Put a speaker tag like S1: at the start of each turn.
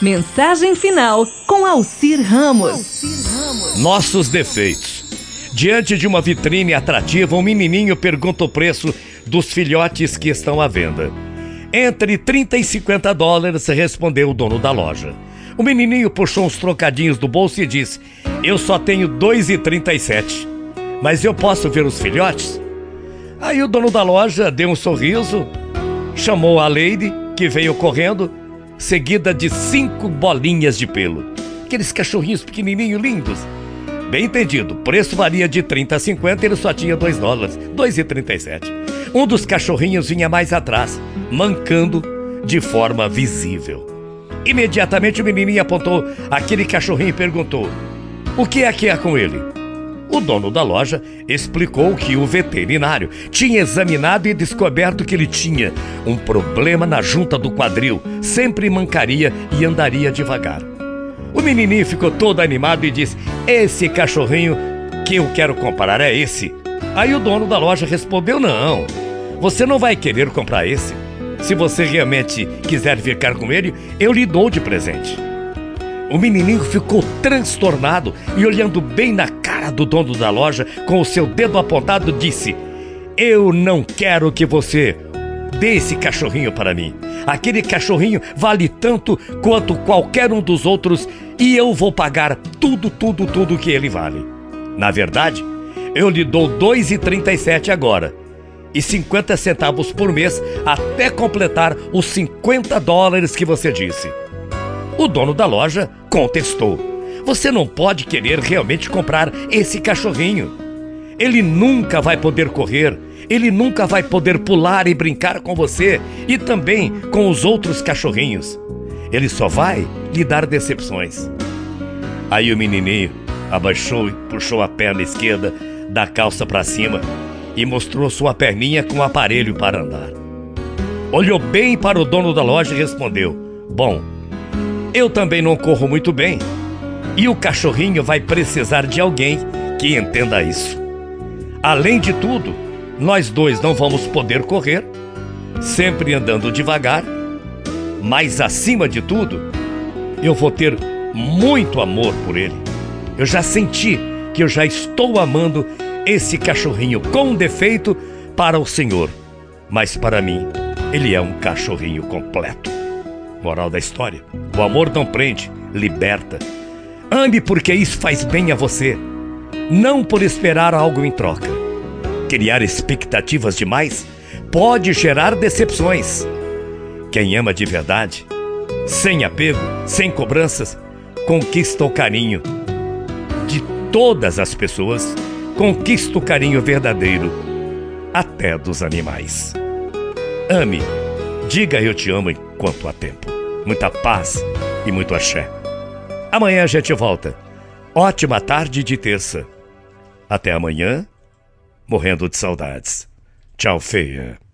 S1: Mensagem final com Alcir Ramos.
S2: Nossos defeitos. Diante de uma vitrine atrativa, um menininho pergunta o preço dos filhotes que estão à venda. Entre 30 e 50 dólares, respondeu o dono da loja. O menininho puxou uns trocadinhos do bolso e disse: Eu só tenho 2,37. Mas eu posso ver os filhotes? Aí o dono da loja deu um sorriso, chamou a Lady, que veio correndo, seguida de cinco bolinhas de pelo. Aqueles cachorrinhos pequenininhos lindos. Bem entendido, o preço varia de 30 a 50 e ele só tinha 2 dólares, 2,37. Um dos cachorrinhos vinha mais atrás, mancando de forma visível. Imediatamente o menininho apontou aquele cachorrinho e perguntou: O que é que é com ele? O dono da loja explicou que o veterinário tinha examinado e descoberto que ele tinha um problema na junta do quadril, sempre mancaria e andaria devagar. O menininho ficou todo animado e disse: Esse cachorrinho que eu quero comprar é esse. Aí o dono da loja respondeu: Não, você não vai querer comprar esse. Se você realmente quiser ficar com ele, eu lhe dou de presente. O menininho ficou transtornado e, olhando bem na cara do dono da loja, com o seu dedo apontado, disse: Eu não quero que você dê esse cachorrinho para mim. Aquele cachorrinho vale tanto quanto qualquer um dos outros e eu vou pagar tudo, tudo, tudo que ele vale. Na verdade, eu lhe dou 2,37 agora e 50 centavos por mês até completar os 50 dólares que você disse. O dono da loja contestou: Você não pode querer realmente comprar esse cachorrinho. Ele nunca vai poder correr, ele nunca vai poder pular e brincar com você e também com os outros cachorrinhos. Ele só vai lhe dar decepções. Aí o menininho abaixou e puxou a perna esquerda da calça para cima e mostrou sua perninha com o aparelho para andar. Olhou bem para o dono da loja e respondeu: Bom, eu também não corro muito bem. E o cachorrinho vai precisar de alguém que entenda isso. Além de tudo, nós dois não vamos poder correr, sempre andando devagar, mas acima de tudo, eu vou ter muito amor por ele. Eu já senti que eu já estou amando esse cachorrinho com defeito para o Senhor, mas para mim, ele é um cachorrinho completo. Moral da história: o amor não prende, liberta. Ame porque isso faz bem a você, não por esperar algo em troca. Criar expectativas demais pode gerar decepções. Quem ama de verdade, sem apego, sem cobranças, conquista o carinho de todas as pessoas, conquista o carinho verdadeiro, até dos animais. Ame, diga eu te amo enquanto há tempo muita paz e muito axé. Amanhã a gente volta. Ótima tarde de terça. Até amanhã, morrendo de saudades. Tchau, feia.